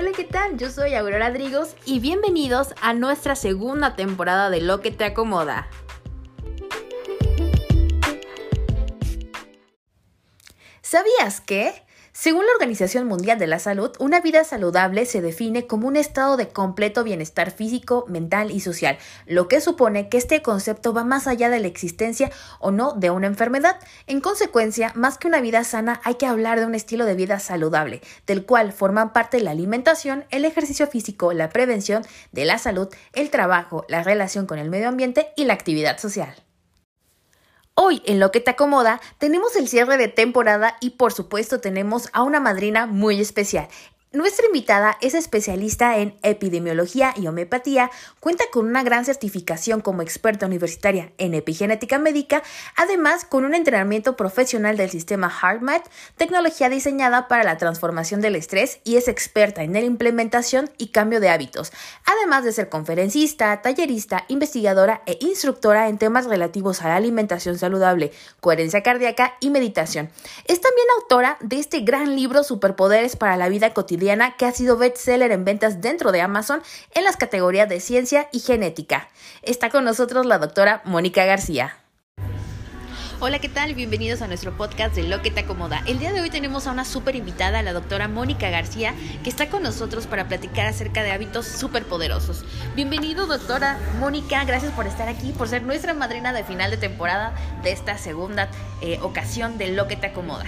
Hola, ¿qué tal? Yo soy Aurora Drigos y bienvenidos a nuestra segunda temporada de Lo que te acomoda. ¿Sabías que? Según la Organización Mundial de la Salud, una vida saludable se define como un estado de completo bienestar físico, mental y social, lo que supone que este concepto va más allá de la existencia o no de una enfermedad. En consecuencia, más que una vida sana, hay que hablar de un estilo de vida saludable, del cual forman parte la alimentación, el ejercicio físico, la prevención de la salud, el trabajo, la relación con el medio ambiente y la actividad social. Hoy en Lo que te acomoda tenemos el cierre de temporada y por supuesto tenemos a una madrina muy especial. Nuestra invitada es especialista en epidemiología y homeopatía, cuenta con una gran certificación como experta universitaria en epigenética médica, además con un entrenamiento profesional del sistema HeartMath, tecnología diseñada para la transformación del estrés y es experta en la implementación y cambio de hábitos, además de ser conferencista, tallerista, investigadora e instructora en temas relativos a la alimentación saludable, coherencia cardíaca y meditación. Es también autora de este gran libro Superpoderes para la vida cotidiana que ha sido bestseller en ventas dentro de Amazon en las categorías de ciencia y genética. Está con nosotros la doctora Mónica García. Hola, ¿qué tal? Bienvenidos a nuestro podcast de Lo que te acomoda. El día de hoy tenemos a una súper invitada, la doctora Mónica García, que está con nosotros para platicar acerca de hábitos súper poderosos. Bienvenido, doctora Mónica. Gracias por estar aquí, por ser nuestra madrina de final de temporada de esta segunda eh, ocasión de Lo que te acomoda.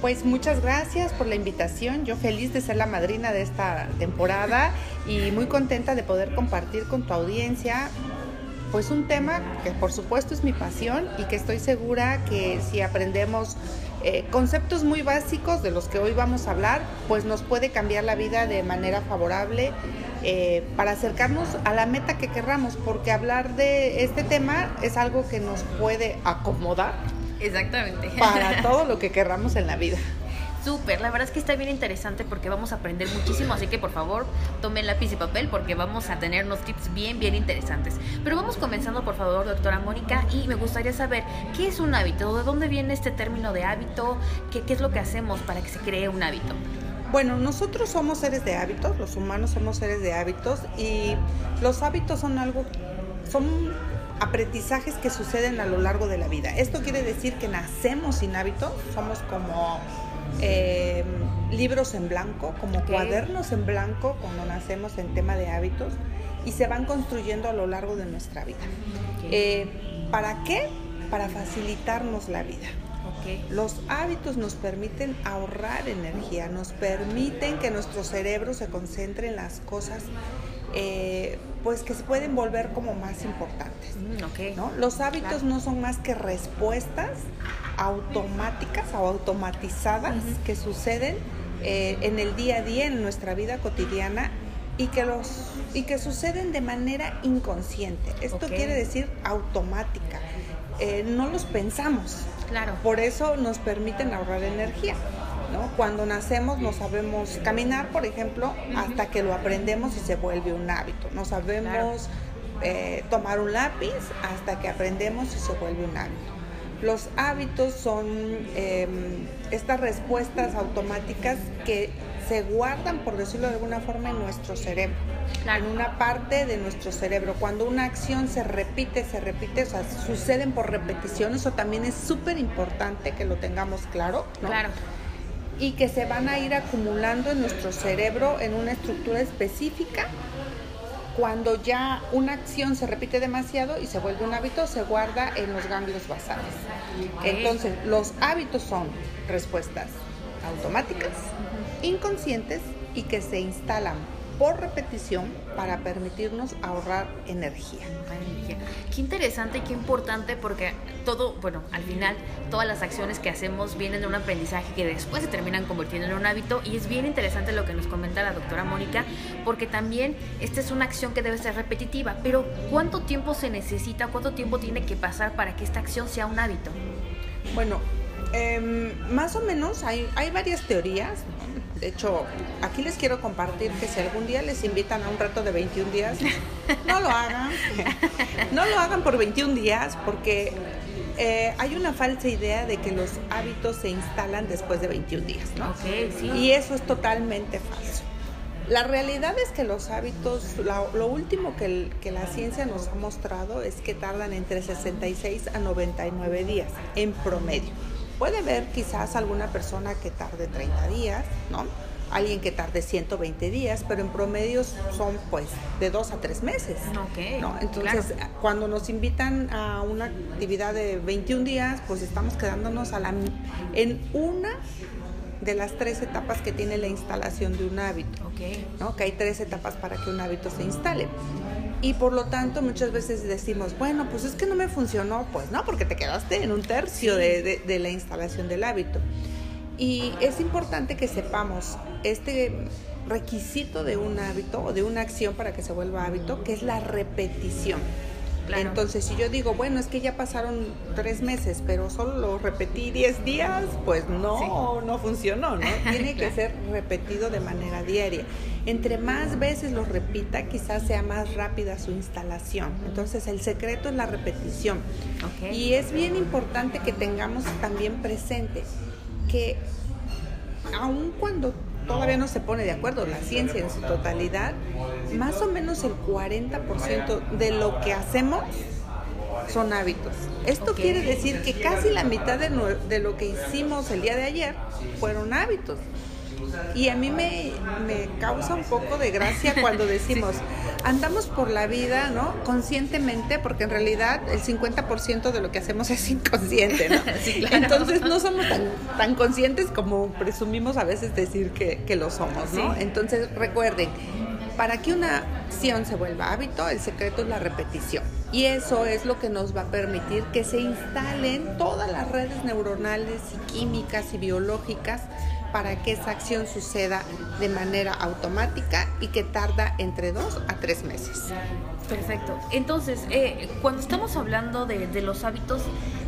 Pues muchas gracias por la invitación. Yo feliz de ser la madrina de esta temporada y muy contenta de poder compartir con tu audiencia pues un tema que por supuesto es mi pasión y que estoy segura que si aprendemos eh, conceptos muy básicos de los que hoy vamos a hablar, pues nos puede cambiar la vida de manera favorable eh, para acercarnos a la meta que querramos, porque hablar de este tema es algo que nos puede acomodar Exactamente. Para todo lo que querramos en la vida. Súper, la verdad es que está bien interesante porque vamos a aprender muchísimo, así que por favor tomen lápiz y papel porque vamos a tener unos tips bien, bien interesantes. Pero vamos comenzando por favor, doctora Mónica, y me gustaría saber qué es un hábito, de dónde viene este término de hábito, qué, qué es lo que hacemos para que se cree un hábito. Bueno, nosotros somos seres de hábitos, los humanos somos seres de hábitos y los hábitos son algo, son aprendizajes que suceden a lo largo de la vida. Esto quiere decir que nacemos sin hábitos, somos como eh, libros en blanco, como cuadernos en blanco cuando nacemos en tema de hábitos y se van construyendo a lo largo de nuestra vida. Eh, ¿Para qué? Para facilitarnos la vida. Los hábitos nos permiten ahorrar energía, nos permiten que nuestro cerebro se concentre en las cosas eh, pues que se pueden volver como más importantes. Mm, Los hábitos no son más que respuestas automáticas o automatizadas que suceden eh, en el día a día, en nuestra vida cotidiana y que, los, y que suceden de manera inconsciente. Esto quiere decir automática. Eh, no los pensamos. Claro. Por eso nos permiten ahorrar energía. Cuando nacemos no sabemos caminar, por ejemplo, hasta que lo aprendemos y se vuelve un hábito. No sabemos eh, tomar un lápiz hasta que aprendemos y se vuelve un hábito. Los hábitos son em, estas respuestas automáticas que se guardan, por decirlo de alguna forma, en nuestro cerebro, en una parte de nuestro cerebro. Cuando una acción se repite, se repite, o sea, suceden por repetición, eso también es súper importante que lo tengamos claro. Claro y que se van a ir acumulando en nuestro cerebro en una estructura específica. Cuando ya una acción se repite demasiado y se vuelve un hábito, se guarda en los ganglios basales. Entonces, los hábitos son respuestas automáticas, inconscientes y que se instalan por repetición para permitirnos ahorrar energía. Qué interesante y qué importante porque todo, bueno, al final todas las acciones que hacemos vienen de un aprendizaje que después se terminan convirtiendo en un hábito y es bien interesante lo que nos comenta la doctora Mónica porque también esta es una acción que debe ser repetitiva, pero ¿cuánto tiempo se necesita, cuánto tiempo tiene que pasar para que esta acción sea un hábito? Bueno, em, más o menos hay, hay varias teorías, de hecho, aquí les quiero compartir que si algún día les invitan a un reto de 21 días, no lo hagan. No lo hagan por 21 días porque eh, hay una falsa idea de que los hábitos se instalan después de 21 días, ¿no? sí. Y eso es totalmente falso. La realidad es que los hábitos, lo último que, que, la ciencia nos ha mostrado es que tardan entre 66 a 99 días en promedio. Puede haber quizás alguna persona que tarde 30 días, ¿no? Alguien que tarde 120 días, pero en promedio son pues de 2 a 3 meses. Okay, ¿no? Entonces, cuando nos invitan a una actividad de 21 días, pues estamos quedándonos a la, en una de las tres etapas que tiene la instalación de un hábito. Okay. ¿no? Que hay tres etapas para que un hábito se instale. Y por lo tanto muchas veces decimos, bueno, pues es que no me funcionó, pues no, porque te quedaste en un tercio de, de, la instalación del hábito. Y es importante que sepamos este requisito de un hábito o de una acción para que se vuelva hábito, que es la repetición. Entonces, si yo digo, bueno, es que ya pasaron tres meses, pero solo lo repetí diez días, pues no, no funcionó, ¿no? Tiene que ser repetido de manera diaria. Entre más veces lo repita, quizás sea más rápida su instalación. Entonces, el secreto es la repetición. Y es bien importante que tengamos también presente que aun cuando todavía no se pone de acuerdo la ciencia en su totalidad, más o menos el 40% de lo que hacemos son hábitos. Esto quiere decir que casi la mitad de, de, lo que hicimos el día de ayer fueron hábitos. Y a mí me, me causa un poco de gracia cuando decimos, andamos por la vida, ¿no? Conscientemente, porque en realidad el 50% de lo que hacemos es inconsciente, ¿no? Entonces no somos tan, tan conscientes como presumimos a veces decir que, que lo somos, ¿no? Entonces recuerden, para que una acción se vuelva hábito, el secreto es la repetición. Y eso es lo que nos va a permitir que se instalen todas las redes neuronales y químicas y biológicas para que esa acción suceda de manera automática y que tarda entre dos a tres meses. Perfecto. Entonces, eh, cuando estamos hablando de, los hábitos,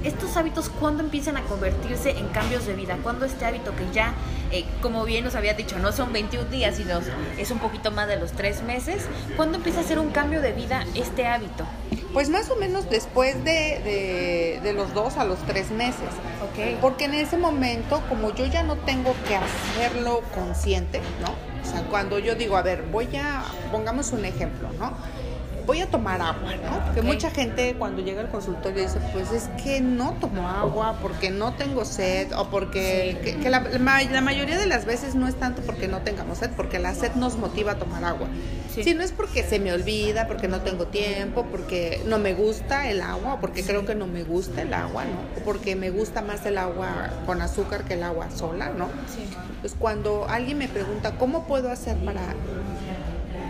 estos hábitos, ¿cuándo empiezan a convertirse en cambios de vida? ¿Cuándo este hábito que ya, eh, como bien nos había dicho, no son 21 días, sino es un poquito más de los tres meses, ¿cuándo empieza a ser un cambio de vida este hábito? Pues más o menos después de, de, los dos a los tres meses. Okay. Porque en ese momento, como yo ya no tengo que hacerlo consciente, ¿no? O sea, cuando yo digo, a ver, voy a, pongamos un ejemplo, ¿no? Voy a tomar agua, ¿no? Porque mucha gente cuando llega al consultorio dice, pues es que no tomo agua porque no tengo sed o porque que, la, la, mayoría de las veces no es tanto porque no tengamos sed, porque la sed nos motiva a tomar agua. Si no es porque se me olvida, porque no tengo tiempo, porque no me gusta el agua, o porque creo que no me gusta el agua, ¿no? O porque me gusta más el agua con azúcar que el agua sola, ¿no? Sí. Pues cuando alguien me pregunta, ¿cómo puedo hacer para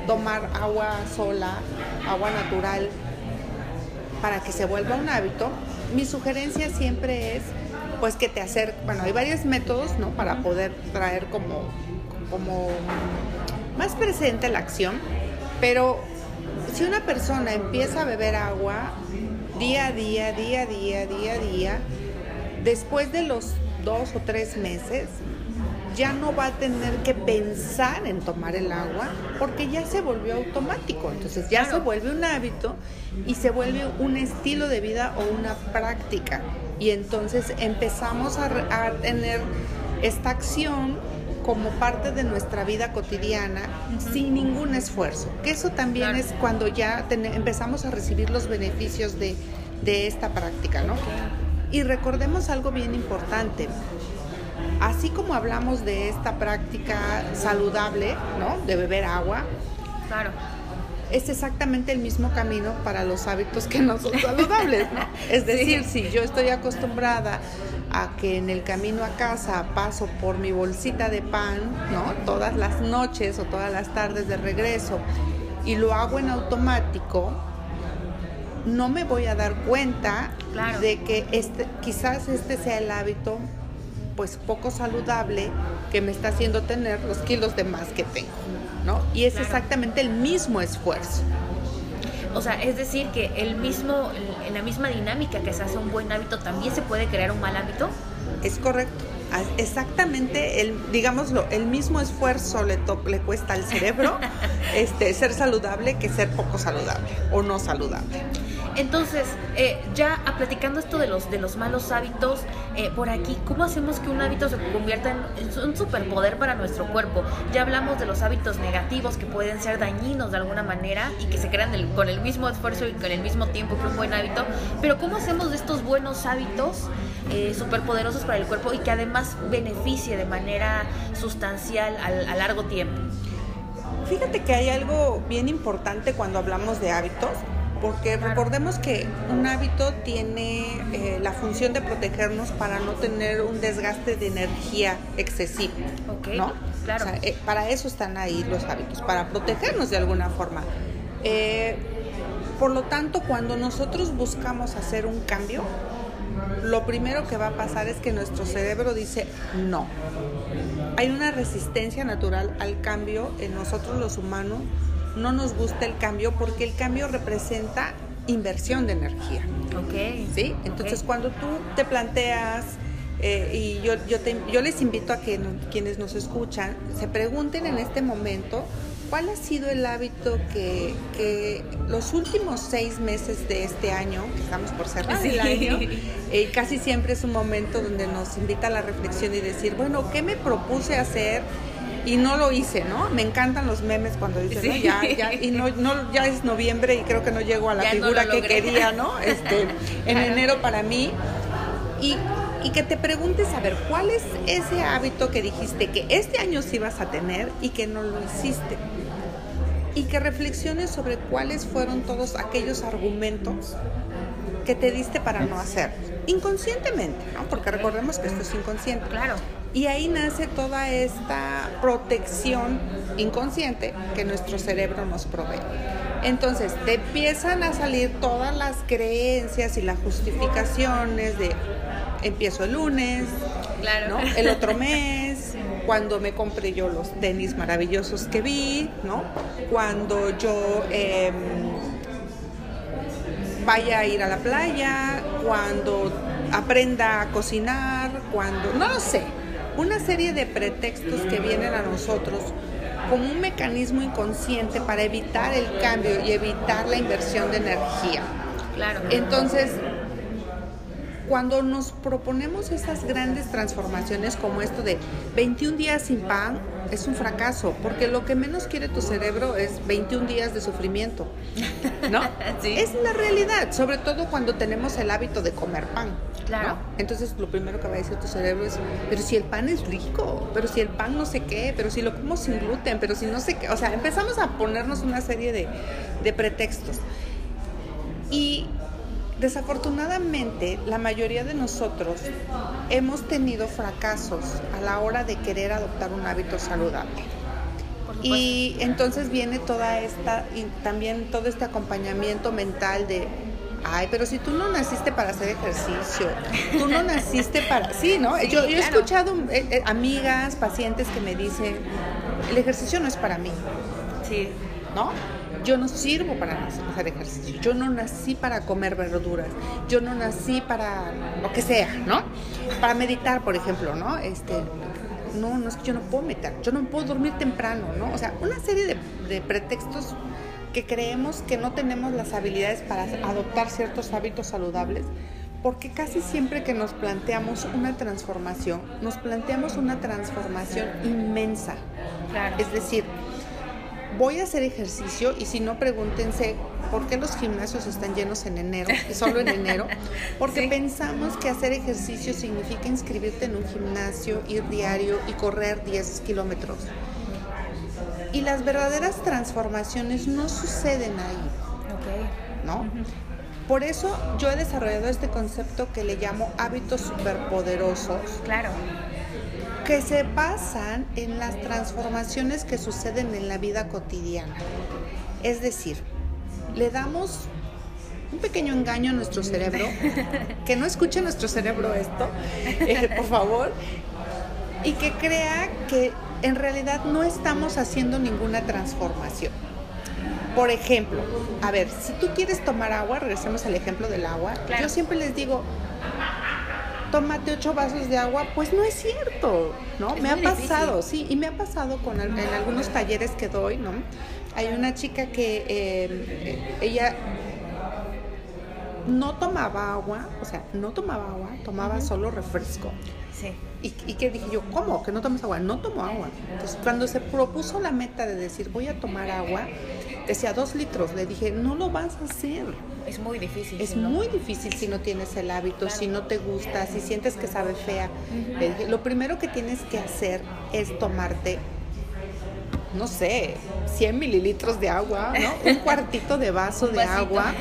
tomar agua sola, agua natural, para que se vuelva un hábito, mi sugerencia siempre es pues que te acerques, bueno, hay varios métodos, ¿no? Para poder traer como, como más presente la acción, pero si una persona empieza a beber agua día a día, día a día, día a día, después de los dos o tres meses, ya no va a tener que pensar en tomar el agua porque ya se volvió automático. Entonces ya se vuelve un hábito y se vuelve un estilo de vida o una práctica. Y entonces empezamos a, tener esta acción como parte de nuestra vida cotidiana sin ningún esfuerzo. Que eso también es cuando ya empezamos a recibir los beneficios de, de esta práctica, ¿no? Y recordemos algo bien importante así como hablamos de esta práctica saludable, ¿no? De beber agua. Claro. Es exactamente el mismo camino para los hábitos que no son saludables, ¿no? Es decir, si yo estoy acostumbrada a que en el camino a casa paso por mi bolsita de pan, ¿no? Todas las noches o todas las tardes de regreso y lo hago en automático, no me voy a dar cuenta de que este, quizás este sea el hábito pues poco saludable que me está haciendo tener los kilos de más que tengo, ¿no? Y es exactamente el mismo esfuerzo. O sea, es decir que el mismo, en la misma dinámica que se hace un buen hábito, también se puede crear un mal hábito. Es correcto. Exactamente, el, digámoslo, el mismo esfuerzo le, le cuesta al cerebro este, ser saludable que ser poco saludable o no saludable. Entonces, eh, ya platicando esto de los, de los malos hábitos, eh, por aquí, ¿cómo hacemos que un hábito se convierta en, un superpoder para nuestro cuerpo? Ya hablamos de los hábitos negativos que pueden ser dañinos de alguna manera y que se crean con el mismo esfuerzo y con el mismo tiempo que un buen hábito, pero ¿cómo hacemos de estos buenos hábitos eh, superpoderosos para el cuerpo y que además beneficie de manera sustancial a largo tiempo? Fíjate que hay algo bien importante cuando hablamos de hábitos, porque recordemos que un hábito tiene eh, la función de protegernos para no tener un desgaste de energía excesivo, ¿no? Claro. Eh, para eso están ahí los hábitos, para protegernos de alguna forma. Eh, por lo tanto, cuando nosotros buscamos hacer un cambio, lo primero que va a pasar es que nuestro cerebro dice no. Hay una resistencia natural al cambio en nosotros los humanos. No nos gusta el cambio porque el cambio representa inversión de energía. Ok. ¿Sí? Entonces cuando tú te planteas, eh, y yo, yo, yo les invito a que quienes nos escuchan se pregunten en este momento ¿Cuál ha sido el hábito que, los últimos seis meses de este año, que estamos por cerrar el año, eh, casi siempre es un momento donde nos invita a la reflexión y decir, bueno, ¿qué me propuse hacer? Y no lo hice, ¿no? Me encantan los memes cuando dicen, ya, ya, y no, no, ya es noviembre y creo que no llego a la figura que quería, ¿no? Este, en enero para mí. Y, y, que te preguntes, a ver, ¿cuál es ese hábito que dijiste que este año sí vas a tener y que no lo hiciste? y que reflexiones sobre cuáles fueron todos aquellos argumentos que te diste para no hacer inconscientemente, ¿no? Porque recordemos que esto es inconsciente. Claro. Y ahí nace toda esta protección inconsciente que nuestro cerebro nos provee. Entonces, te empiezan a salir todas las creencias y las justificaciones de empiezo el lunes, claro. el otro mes, cuando me compré yo los tenis maravillosos que vi, ¿no? Cuando yo em, vaya a ir a la playa, cuando aprenda a cocinar, cuando, no lo sé, una serie de pretextos que vienen a nosotros como un mecanismo inconsciente para evitar el cambio y evitar la inversión de energía. Claro. Entonces, cuando nos proponemos esas grandes transformaciones como esto de 21 días sin pan, es un fracaso, porque lo que menos quiere tu cerebro es 21 días de sufrimiento, ¿no? Es la realidad, sobre todo cuando tenemos el hábito de comer pan. Claro. Entonces lo primero que va a decir tu cerebro es, pero si el pan es rico, pero si el pan no sé qué, pero si lo como sin gluten, pero si no sé qué, o sea, empezamos a ponernos una serie de, de pretextos. Y Desafortunadamente, la mayoría de nosotros hemos tenido fracasos a la hora de querer adoptar un hábito saludable. Y entonces viene toda esta, y también todo este acompañamiento mental de, ay, pero si tú no naciste para hacer ejercicio, tú no naciste para, sí, ¿no? yo, he escuchado eh, eh, amigas, pacientes que me dicen, el ejercicio no es para mí. Sí. ¿No? Yo no sirvo para hacer ejercicio, yo no nací para comer verduras, yo no nací para lo que sea, ¿no? Para meditar, por ejemplo, ¿no? Este, no, no es que yo no puedo meditar, yo no puedo dormir temprano, ¿no? O sea, una serie de, de pretextos que creemos que no tenemos las habilidades para adoptar ciertos hábitos saludables, porque casi siempre que nos planteamos una transformación, nos planteamos una transformación inmensa. Claro. Es decir, voy a hacer ejercicio y si no, pregúntense por qué los gimnasios están llenos en enero, solo en enero, porque pensamos que hacer ejercicio significa inscribirte en un gimnasio, ir diario y correr 10 kilómetros. Y las verdaderas transformaciones no suceden ahí. ¿No? Por eso yo he desarrollado este concepto que le llamo hábitos superpoderosos. Claro que se basan en las transformaciones que suceden en la vida cotidiana. Es decir, le damos un pequeño engaño a nuestro cerebro, que no escuche nuestro cerebro esto, eh, por favor, y que crea que en realidad no estamos haciendo ninguna transformación. Por ejemplo, a ver, si tú quieres tomar agua, regresemos al ejemplo del agua, yo siempre les digo, tómate ocho vasos de agua, pues no es cierto, ¿no? me ha pasado, sí, y me ha pasado con en algunos talleres que doy, ¿no? Hay una chica que eh, ella no tomaba agua, o sea, no tomaba agua, tomaba solo refresco. Sí. Y, y que dije yo, ¿cómo? ¿Que no tomas agua? No tomo agua. Entonces, cuando se propuso la meta de decir, voy a tomar agua, decía dos litros. Le dije, no lo vas a hacer. Es muy difícil. Es si no. muy difícil si no tienes el hábito, Claro. si no te gusta, si sientes que sabe fea. Le dije, lo primero que tienes que hacer es tomarte, no sé, 100 mililitros de agua, ¿no? Un cuartito de vaso de vasito. agua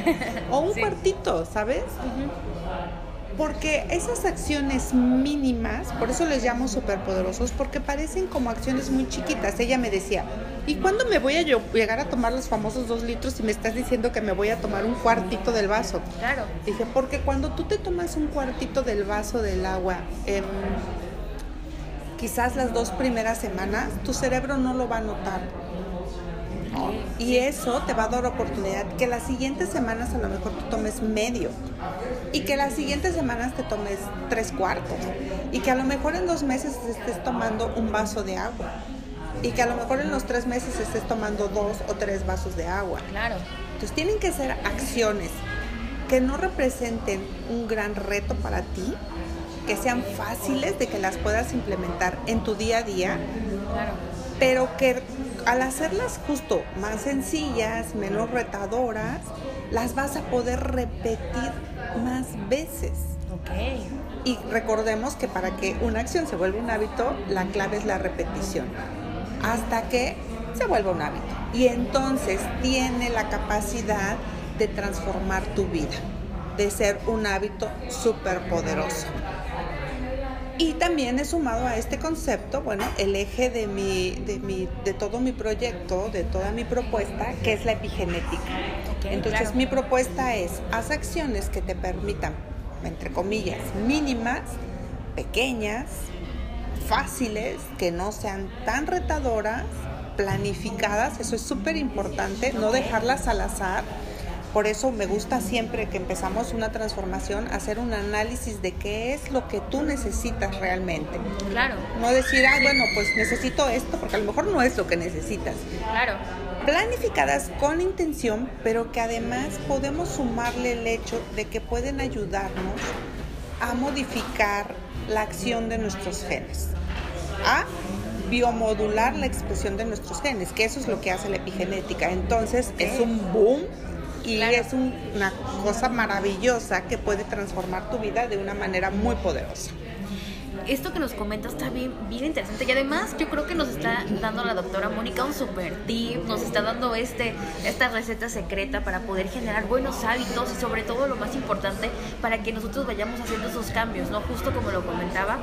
o un Sí. cuartito, ¿sabes? Porque esas acciones mínimas, por eso les llamo superpoderosos, porque parecen como acciones muy chiquitas. Ella me decía, ¿y cuándo me voy a yo llegar a tomar los famosos dos litros si me estás diciendo que me voy a tomar un cuartito del vaso? Claro. Dije, porque cuando tú te tomas un cuartito del vaso del agua, quizás las dos primeras semanas, tu cerebro no lo va a notar. Y eso te va a dar oportunidad que las siguientes semanas a lo mejor tú tomes medio y que las siguientes semanas te tomes tres cuartos y que a lo mejor en dos meses estés tomando un vaso de agua y que a lo mejor en los tres meses estés tomando dos o tres vasos de agua. Claro. Entonces tienen que ser acciones que no representen un gran reto para ti, que sean fáciles de que las puedas implementar en tu día a día, Claro. pero que al hacerlas justo más sencillas, menos retadoras, las vas a poder repetir más veces. Ok. Y recordemos que para que una acción se vuelva un hábito, la clave es la repetición. Hasta que se vuelva un hábito. Y entonces tiene la capacidad de transformar tu vida, de ser un hábito súper poderoso. Y también he sumado a este concepto, bueno, el eje de, mi, de, mi, de todo mi proyecto, de toda mi propuesta, que es la epigenética. Entonces claro. mi propuesta es, haz acciones que te permitan, entre comillas, mínimas, pequeñas, fáciles, que no sean tan retadoras, planificadas, eso es súper importante, no dejarlas al azar. Por eso me gusta siempre que empezamos una transformación hacer un análisis de qué es lo que tú necesitas realmente. Claro. No decir, ah, bueno, pues necesito esto, porque a lo mejor no es lo que necesitas Claro. planificadas con intención, pero que además podemos sumarle el hecho de que pueden ayudarnos a modificar la acción de nuestros genes, a biomodular la expresión de nuestros genes, que eso es lo que hace la epigenética. Entonces es un boom y Claro. es un- una cosa maravillosa que puede transformar tu vida de una manera muy poderosa. Esto que nos comentas está bien, bien interesante y además yo creo que nos está dando la doctora Mónica un super tip, nos está dando este, esta receta secreta para poder generar buenos hábitos y sobre todo lo más importante para que nosotros vayamos haciendo esos cambios, ¿no? Justo como lo comentaba,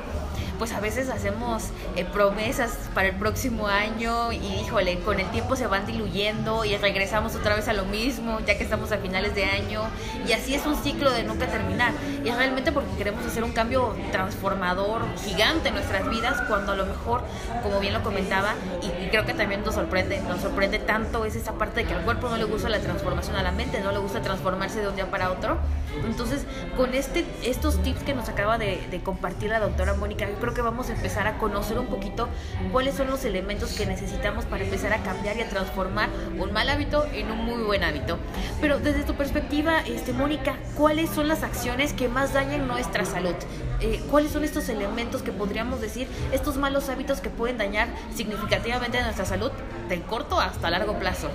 pues a veces hacemos eh, promesas para el próximo año y híjole, con el tiempo se van diluyendo y regresamos otra vez a lo mismo ya que estamos a finales de año. Y así es un ciclo de nunca terminar. Y es realmente porque queremos hacer un cambio transformador gigante en nuestras vidas cuando a lo mejor como bien lo comentaba y, creo que también nos sorprende nos sorprende tanto es esa parte de que al cuerpo no le gusta la transformación a la mente no le gusta transformarse de un día para otro. Entonces con este estos tips que nos acaba de, de compartir la doctora Mónica creo que vamos a empezar a conocer un poquito cuáles son los elementos que necesitamos para empezar a cambiar y a transformar un mal hábito en un muy buen hábito. Pero desde tu perspectiva este Mónica cuáles son las acciones que más dañan nuestra salud Eh, cuáles son estos elementos que podríamos decir estos malos hábitos que pueden dañar significativamente nuestra salud de corto hasta largo plazo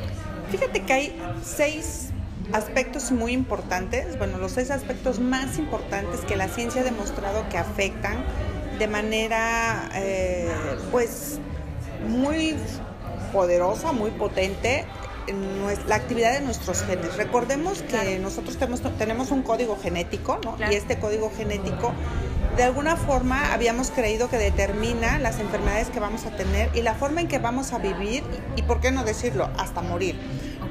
Fíjate que hay seis aspectos muy importantes, bueno, los seis aspectos más importantes que la ciencia ha demostrado que afectan de manera, eh, pues, muy poderosa, muy potente la actividad de nuestros genes. Recordemos que Claro. nosotros tenemos, tenemos un código genético, ¿no? Claro. Y este código genético, de alguna forma, habíamos creído que determina las enfermedades que vamos a tener y la forma en que vamos a vivir y, y ¿por qué no decirlo? Hasta morir.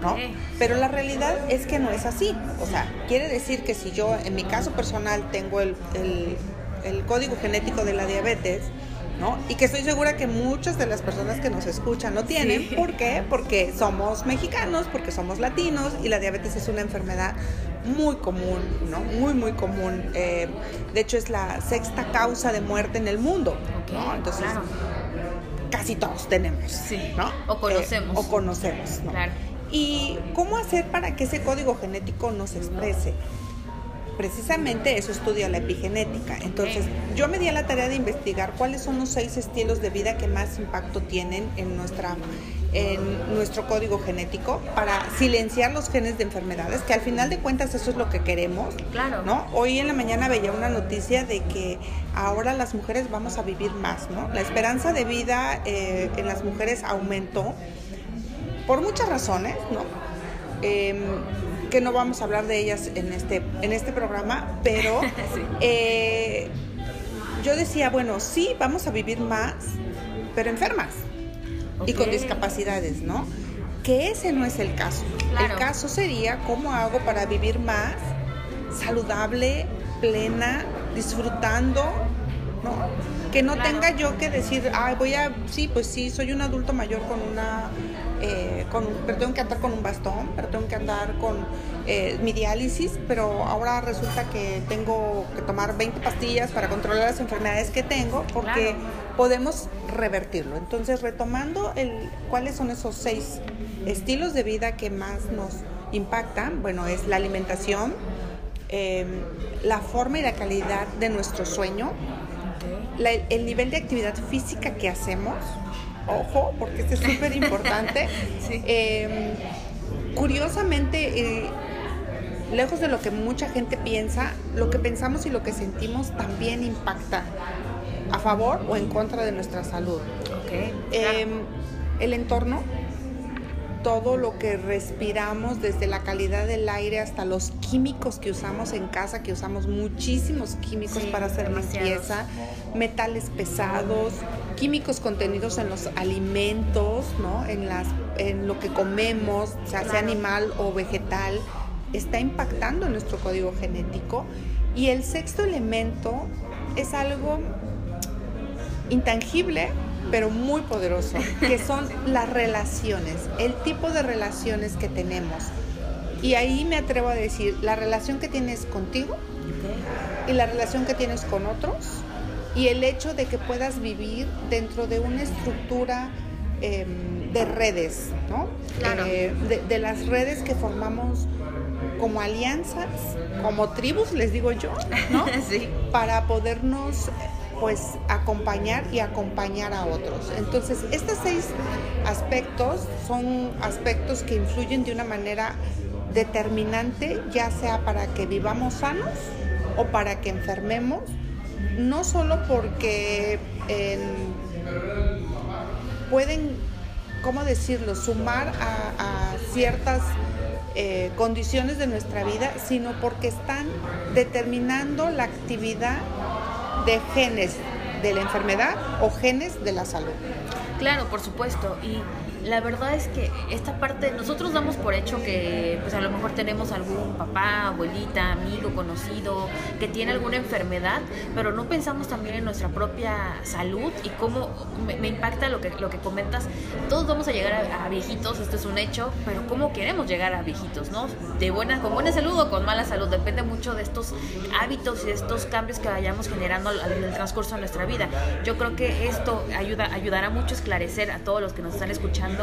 ¿no? Pero la realidad es que no es así. O sea, quiere decir que si yo, en mi caso personal, tengo el, el- el código genético de la diabetes, ¿no? Y que estoy segura que muchas de las personas que nos escuchan lo tienen. Sí. ¿Por qué? Porque somos mexicanos, porque somos latinos y la diabetes es una enfermedad muy común, ¿no? Muy, muy común. Eh, de hecho, es la sexta causa de muerte en el mundo, ¿no? Entonces, claro. casi todos tenemos, Sí. ¿no? O conocemos. Eh, o conocemos, ¿no? Claro. ¿Y cómo hacer para que ese código genético nos exprese? Precisamente eso estudia la epigenética. Entonces, yo me di a la tarea de investigar cuáles son los seis estilos de vida que más impacto tienen en nuestra en nuestro código genético para silenciar los genes de enfermedades, que al final de cuentas eso es lo que queremos. Claro. ¿no? Hoy en la mañana veía una noticia de que ahora las mujeres vamos a vivir más, ¿no? La esperanza de vida eh, en las mujeres aumentó por muchas razones, ¿no? Em, que no vamos a hablar de ellas en este, en este programa, pero eh, yo decía, bueno, sí, vamos a vivir más, pero enfermas y con discapacidades, ¿no? Que ese no es el caso. El caso sería cómo hago para vivir más saludable, plena, disfrutando, ¿no? Que no tenga yo que decir, ay, voy a, sí, pues sí, soy un adulto mayor con una, eh, con, pero tengo que andar con un bastón, pero tengo que andar con eh, mi diálisis, pero ahora resulta que tengo que tomar 20 pastillas para controlar las enfermedades que tengo, porque podemos revertirlo. Entonces, retomando el, cuáles son esos seis estilos de vida que más nos impactan, bueno, es la alimentación, em, la forma y la calidad de nuestro sueño, el nivel de actividad física que hacemos, ojo, porque esto es súper importante. Em, curiosamente, eh, lejos de lo que mucha gente piensa, lo que pensamos y lo que sentimos también impacta a favor o en contra de nuestra salud. Em, el entorno, todo lo que respiramos, desde la calidad del aire hasta los químicos que usamos en casa, que usamos muchísimos químicos para hacer limpieza, metales pesados, químicos contenidos en los alimentos, ¿no? en, las, en lo que comemos, sea animal o vegetal, está impactando en nuestro código genético. Y el sexto elemento es algo intangible, pero muy poderoso, que son las relaciones, el tipo de relaciones que tenemos. Y ahí me atrevo a decir, la relación que tienes contigo y la relación que tienes con otros y el hecho de que puedas vivir dentro de una estructura em, de redes, ¿no? Eh, de, de, las redes que formamos como alianzas, como tribus, les digo yo, ¿no? sí. Para podernos pues acompañar y acompañar a otros. Entonces, estos seis aspectos son aspectos que influyen de una manera determinante, ya sea para que vivamos sanos o para que enfermemos, no solo porque pueden, ¿cómo decirlo?, sumar a, ciertas eh, condiciones de nuestra vida, sino porque están determinando la actividad de genes de la enfermedad o genes de la salud. Claro, por supuesto. La verdad es que esta parte, nosotros damos por hecho que pues a lo mejor tenemos algún papá, abuelita, amigo, conocido que tiene alguna enfermedad, pero no pensamos también en nuestra propia salud y cómo me, impacta lo que, lo que comentas. Todos vamos a llegar a, viejitos, esto es un hecho, pero cómo queremos llegar a viejitos, ¿no? De buena, con buena salud o con mala salud, depende mucho de estos hábitos y de estos cambios que vayamos generando en el transcurso de nuestra vida. Yo creo que esto ayuda, ayudará mucho a esclarecer a todos los que nos están escuchando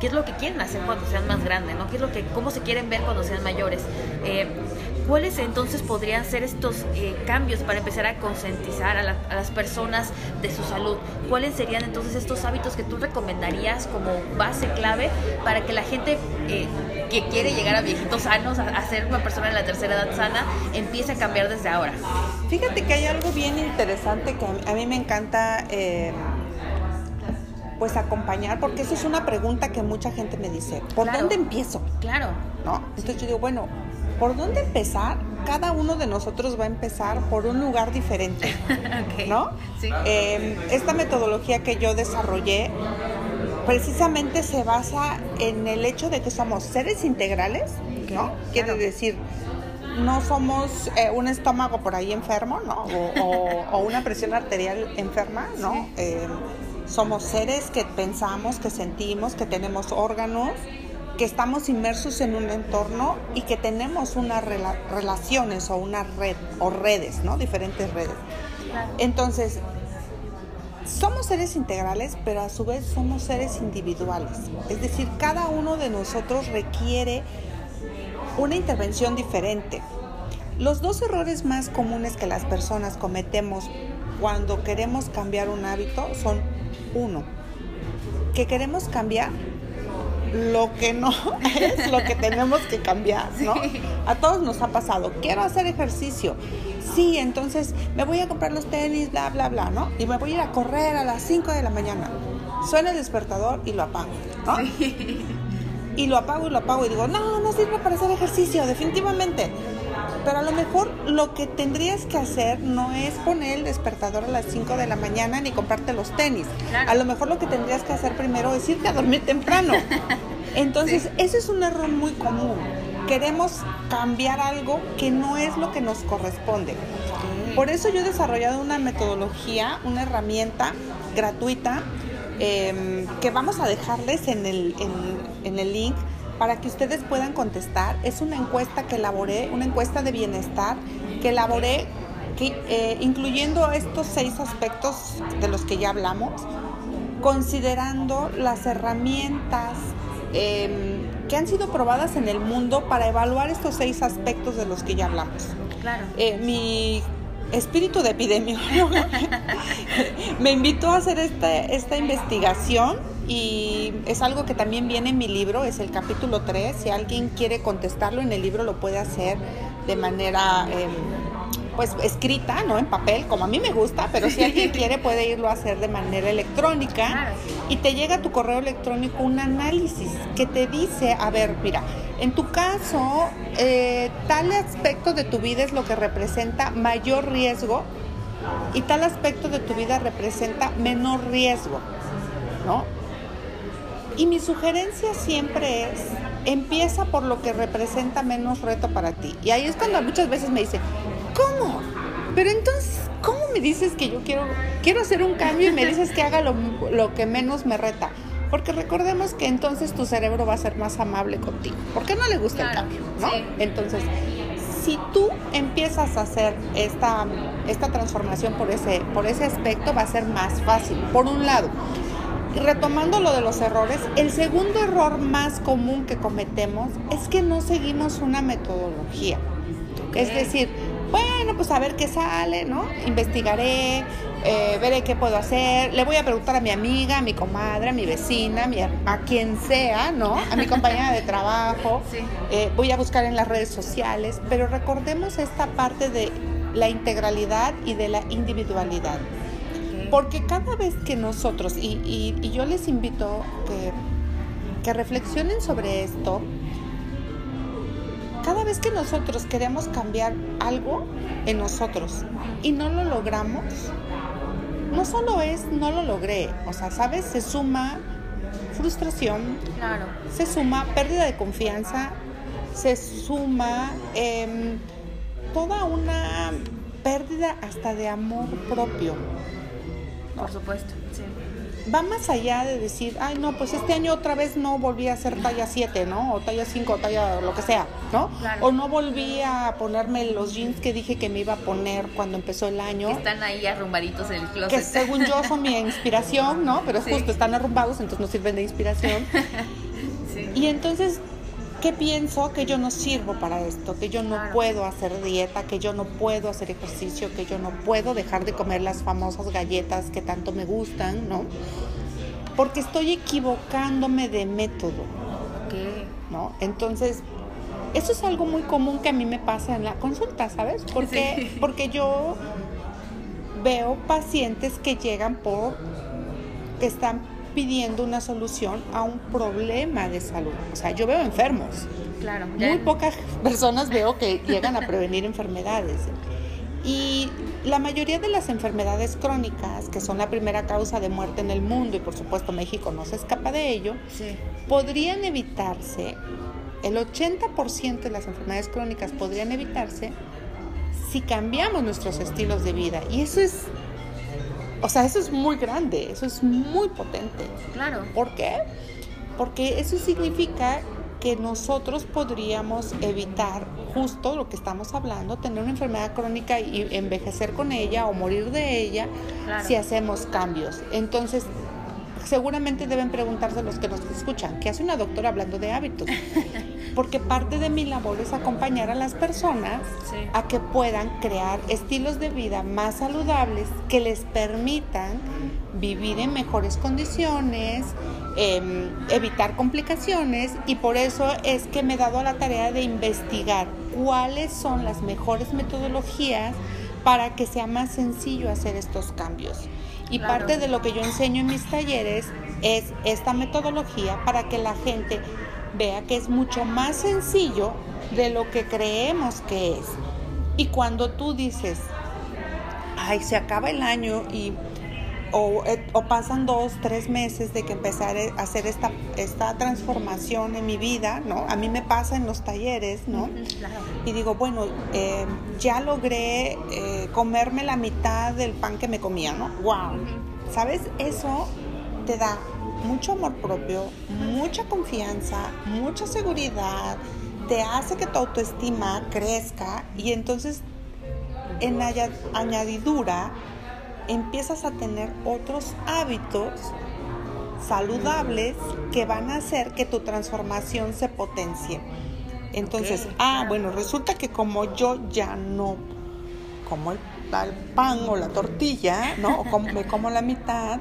qué es lo que quieren hacer cuando sean más grandes, ¿no? ¿Qué es lo que, cómo se quieren ver cuando sean mayores. Eh, ¿Cuáles entonces podrían ser estos eh, cambios para empezar a concientizar a, las personas de su salud? ¿Cuáles serían entonces estos hábitos que tú recomendarías como base clave para que la gente eh, que quiere llegar a viejitos sanos, a, ser una persona en la tercera edad sana, empiece a cambiar desde ahora? Fíjate que hay algo bien interesante que a mí, me encanta pues acompañar, porque eso es una pregunta que mucha gente me dice, ¿por dónde empiezo? Claro. ¿No? Entonces yo digo, bueno, ¿por dónde empezar? Cada uno de nosotros va a empezar por un lugar diferente, ¿no? Sí. Em, esta metodología que yo desarrollé precisamente se basa en el hecho de que somos seres integrales, ¿no? Quiere decir, no somos eh, un estómago por ahí enfermo, ¿no? O, una presión arterial enferma, ¿no? Em, somos seres que pensamos, que sentimos, que tenemos órganos, que estamos inmersos en un entorno y que tenemos unas relaciones o una red o redes, ¿no? Diferentes redes. Entonces, somos seres integrales, pero a su vez somos seres individuales. Es decir, cada uno de nosotros requiere una intervención diferente. Los dos errores más comunes que las personas cometemos cuando queremos cambiar un hábito son uno, que queremos cambiar lo que no es lo que tenemos que cambiar, ¿no? A todos nos ha pasado. Quiero hacer ejercicio. Sí, entonces me voy a comprar los tenis, bla, bla, bla, ¿no? Y me voy a ir a correr a las 5 de la mañana. Suena el despertador y lo apago, ¿no? Y lo apago y lo apago y digo, no, no sirve para hacer ejercicio, definitivamente. Pero a lo mejor lo que tendrías que hacer no es poner el despertador a las 5 de la mañana ni comprarte los tenis. A lo mejor lo que tendrías que hacer primero es irte a dormir temprano. Entonces, ese es un error muy común. Queremos cambiar algo que no es lo que nos corresponde. Por eso yo he desarrollado una metodología, una herramienta gratuita em, que vamos a dejarles en el, en el link para que ustedes puedan contestar. Es una encuesta que elaboré, una encuesta de bienestar que elaboré eh, incluyendo estos seis aspectos de los que ya hablamos, considerando las herramientas em, que han sido probadas en el mundo para evaluar estos seis aspectos de los que ya hablamos. Claro. Eh, mi espíritu de epidemiólogo me invitó a hacer esta investigación y es algo que también viene en mi libro, es el capítulo 3. Si alguien quiere contestarlo en el libro, lo puede hacer de manera em, pues escrita, no en papel, como a mí me gusta, pero si alguien quiere puede irlo a hacer de manera electrónica y te llega a tu correo electrónico un análisis que te dice, a ver, mira, en tu caso, eh, tal aspecto de tu vida es lo que representa mayor riesgo y tal aspecto de tu vida representa menor riesgo, ¿no? Y mi sugerencia siempre es, empieza por lo que representa menos reto para ti. Y ahí es cuando muchas veces me dicen, ¿cómo? Pero entonces, ¿cómo me dices que yo quiero, quiero hacer un cambio y me dices que haga lo, que menos me reta? Porque recordemos que entonces tu cerebro va a ser más amable contigo. Porque no le gusta el cambio, ¿no? Entonces, si tú empiezas a hacer esta, esta transformación por ese, por ese aspecto, va a ser más fácil. Por un lado, retomando lo de los errores, el segundo error más común que cometemos es que no seguimos una metodología. Es decir, bueno, pues a ver qué sale, ¿no? Investigaré, eh, veré qué puedo hacer, le voy a preguntar a mi amiga, a mi comadre, a mi vecina, a, quien sea, ¿no? A mi compañera de trabajo, eh, voy a buscar en las redes sociales, pero recordemos esta parte de la integralidad y de la individualidad. Porque cada vez que nosotros, y, yo les invito que, que reflexionen sobre esto, cada vez que nosotros queremos cambiar algo en nosotros y no lo logramos, no solo es no lo logré, o sea, ¿sabes? Se suma frustración, claro. se suma pérdida de confianza, se suma em, toda una pérdida hasta de amor propio. Por supuesto, sí. Va más allá de decir, ay, no, pues este año otra vez no volví a hacer talla 7, ¿no? O talla 5, o talla lo que sea, ¿no? O no volví a ponerme los jeans que dije que me iba a poner cuando empezó el año. están ahí arrumbaditos en el closet. Que según yo son mi inspiración, ¿no? Pero es justo, están arrumbados, entonces no sirven de inspiración. sí. Y entonces ¿Qué pienso? Que yo no sirvo para esto, que yo no puedo hacer dieta, que yo no puedo hacer ejercicio, que yo no puedo dejar de comer las famosas galletas que tanto me gustan, ¿no? Porque estoy equivocándome de método. ¿No? Entonces, eso es algo muy común que a mí me pasa en la consulta, ¿sabes? Porque, porque yo veo pacientes que llegan por que están pidiendo una solución a un problema de salud. O sea, yo veo enfermos. Claro. Muy pocas personas veo que llegan a prevenir enfermedades. Y la mayoría de las enfermedades crónicas, que son la primera causa de muerte en el mundo, y por supuesto México no se escapa de ello, podrían evitarse, el 80% de las enfermedades crónicas podrían evitarse si cambiamos nuestros estilos de vida. Y eso es o sea, eso es muy grande, eso es muy potente. Claro. ¿Por qué? Porque eso significa que nosotros podríamos evitar justo lo que estamos hablando, tener una enfermedad crónica y envejecer con ella o morir de ella si hacemos cambios. Entonces, seguramente deben preguntarse los que nos escuchan, ¿qué hace una doctora hablando de hábitos? porque parte de mi labor es acompañar a las personas a que puedan crear estilos de vida más saludables que les permitan vivir en mejores condiciones, em, evitar complicaciones y por eso es que me he dado la tarea de investigar cuáles son las mejores metodologías para que sea más sencillo hacer estos cambios. Y parte de lo que yo enseño en mis talleres es esta metodología para que la gente vea que es mucho más sencillo de lo que creemos que es. Y cuando tú dices, ay, se acaba el año y eh, o, pasan dos, tres meses de que empezar a hacer esta, esta transformación en mi vida, ¿no? A mí me pasa en los talleres, ¿no? Y digo, bueno, eh, ya logré eh, comerme la mitad del pan que me comía, ¿no? ¡Wow! ¿Sabes? Eso te da mucho amor propio, mucha confianza, mucha seguridad, te hace que tu autoestima crezca y entonces en añadidura empiezas a tener otros hábitos saludables que van a hacer que tu transformación se potencie. Entonces, ah, bueno, resulta que como yo ya no como el, pan o la tortilla, ¿no? O como, me como la mitad,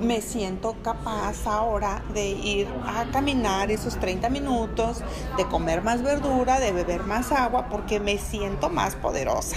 me siento capaz ahora de ir a caminar esos 30 minutos, de comer más verdura, de beber más agua, porque me siento más poderosa.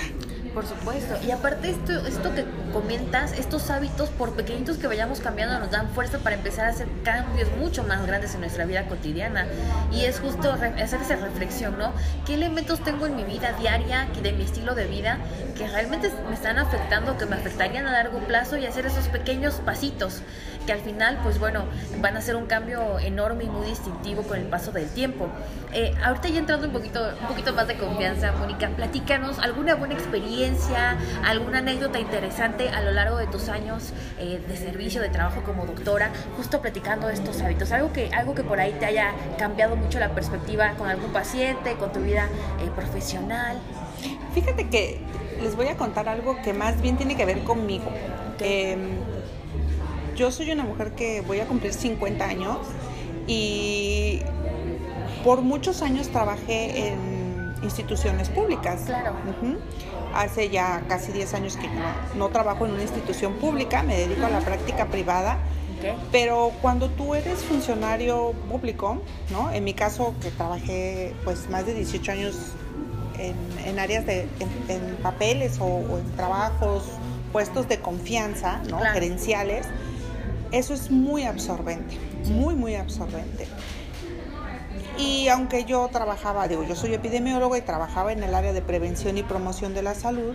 Por supuesto. Y aparte esto, esto que comentas, estos hábitos, por pequeñitos que vayamos cambiando, nos dan fuerza para empezar a hacer cambios mucho más grandes en nuestra vida cotidiana. Y es justo hacer esa reflexión, ¿no? ¿Qué elementos tengo en mi vida diaria, de mi estilo de vida, que realmente me están afectando, que me afectarían a largo plazo y hacer esos pequeños pasitos? Que al final, pues bueno, van a ser un cambio enorme y muy distintivo con el paso del tiempo. Eh, ahorita ya entrando un poquito, un poquito más de confianza, Mónica, platícanos alguna buena experiencia, alguna anécdota interesante a lo largo de tus años eh, de servicio, de trabajo como doctora, justo platicando de estos hábitos, algo que, algo que por ahí te haya cambiado mucho la perspectiva con algún paciente, con tu vida eh, profesional. Fíjate que les voy a contar algo que más bien tiene que ver conmigo. Em, yo soy una mujer que voy a cumplir 50 años y por muchos años trabajé en instituciones públicas. Claro. Hace ya casi 10 años que no, trabajo en una institución pública, me dedico a la práctica privada. Pero cuando tú eres funcionario público, ¿no? En mi caso, que trabajé pues más de 18 años en, áreas de en, papeles o, en trabajos, puestos de confianza, ¿no? Gerenciales, eso es muy absorbente, muy, muy absorbente. Y aunque yo trabajaba, digo, yo soy epidemióloga y trabajaba en el área de prevención y promoción de la salud,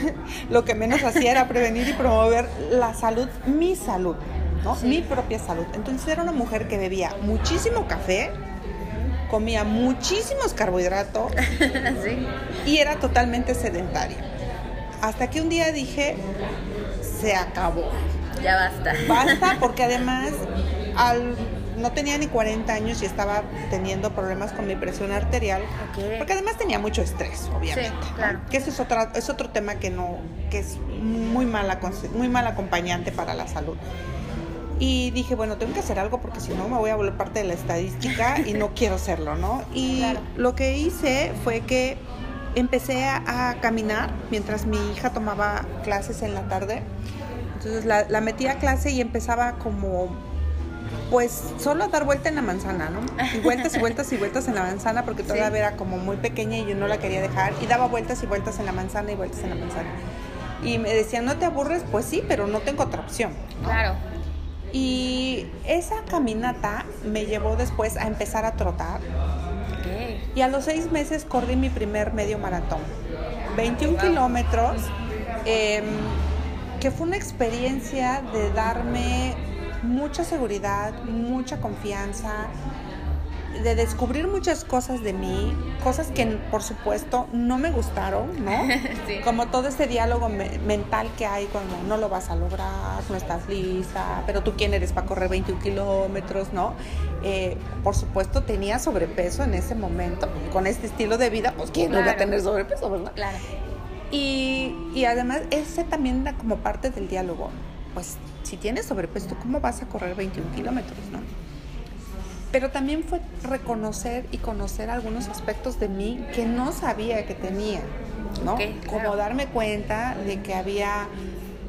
lo que menos hacía era prevenir y promover la salud, mi salud, ¿no? Mi propia salud. Entonces era una mujer que bebía muchísimo café, comía muchísimos carbohidratos y era totalmente sedentaria. Hasta que un día dije, se acabó. Ya basta. Basta porque además al no tenía ni 40 años y estaba teniendo problemas con mi presión arterial. Porque además tenía mucho estrés, obviamente. claro. Que ese es, otra, es otro tema que no, que es muy mala, muy mal acompañante para la salud. Y dije, bueno, tengo que hacer algo porque si no me voy a volver parte de la estadística y no quiero hacerlo, ¿no? Y lo que hice fue que empecé a, caminar mientras mi hija tomaba clases en la tarde entonces la, metí a clase y empezaba como, pues, solo a dar vuelta en la manzana, ¿no? Y vueltas y vueltas y vueltas en la manzana porque todavía era como muy pequeña y yo no la quería dejar. Y daba vueltas y vueltas en la manzana y vueltas en la manzana. Y me decían, ¿no te aburres? Pues sí, pero no tengo otra opción. Claro. Y esa caminata me llevó después a empezar a trotar. Y a los seis meses corrí mi primer medio maratón. 21 kilómetros. Eh, que fue una experiencia de darme mucha seguridad, mucha confianza, de descubrir muchas cosas de mí, cosas que por supuesto no me gustaron, ¿no? Como todo este diálogo mental que hay cuando no lo vas a lograr, no estás lista, pero tú quién eres para correr 21 kilómetros, ¿no? Eh, por supuesto tenía sobrepeso en ese momento, con este estilo de vida, pues quién no iba a tener sobrepeso, ¿verdad? Claro. Y, además ese también era como parte del diálogo. Pues si tienes sobrepeso, ¿cómo vas a correr 21 kilómetros, no? pero también fue reconocer y conocer algunos aspectos de mí que no sabía que tenía, ¿no? Como darme cuenta de que había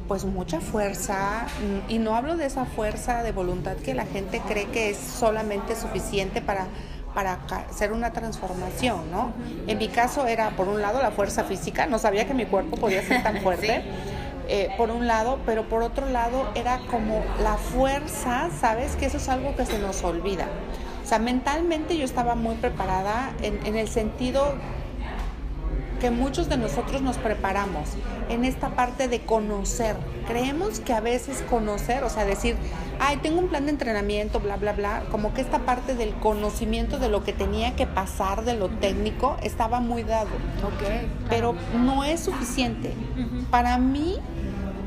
pues mucha fuerza y no hablo de esa fuerza de voluntad que la gente cree que es solamente suficiente para para hacer una transformación, ¿no? En mi caso era, por un lado, la fuerza física, no sabía que mi cuerpo podía ser tan fuerte, eh, por un lado, pero por otro lado era como la fuerza, ¿sabes? Que eso es algo que se nos olvida. O sea, mentalmente yo estaba muy preparada en, en el sentido que muchos de nosotros nos preparamos en esta parte de conocer. Creemos que a veces conocer, o sea, decir, ay, tengo un plan de entrenamiento, bla, bla, bla, como que esta parte del conocimiento de lo que tenía que pasar, de lo técnico, estaba muy dado. Okay, Pero no es suficiente. Para mí,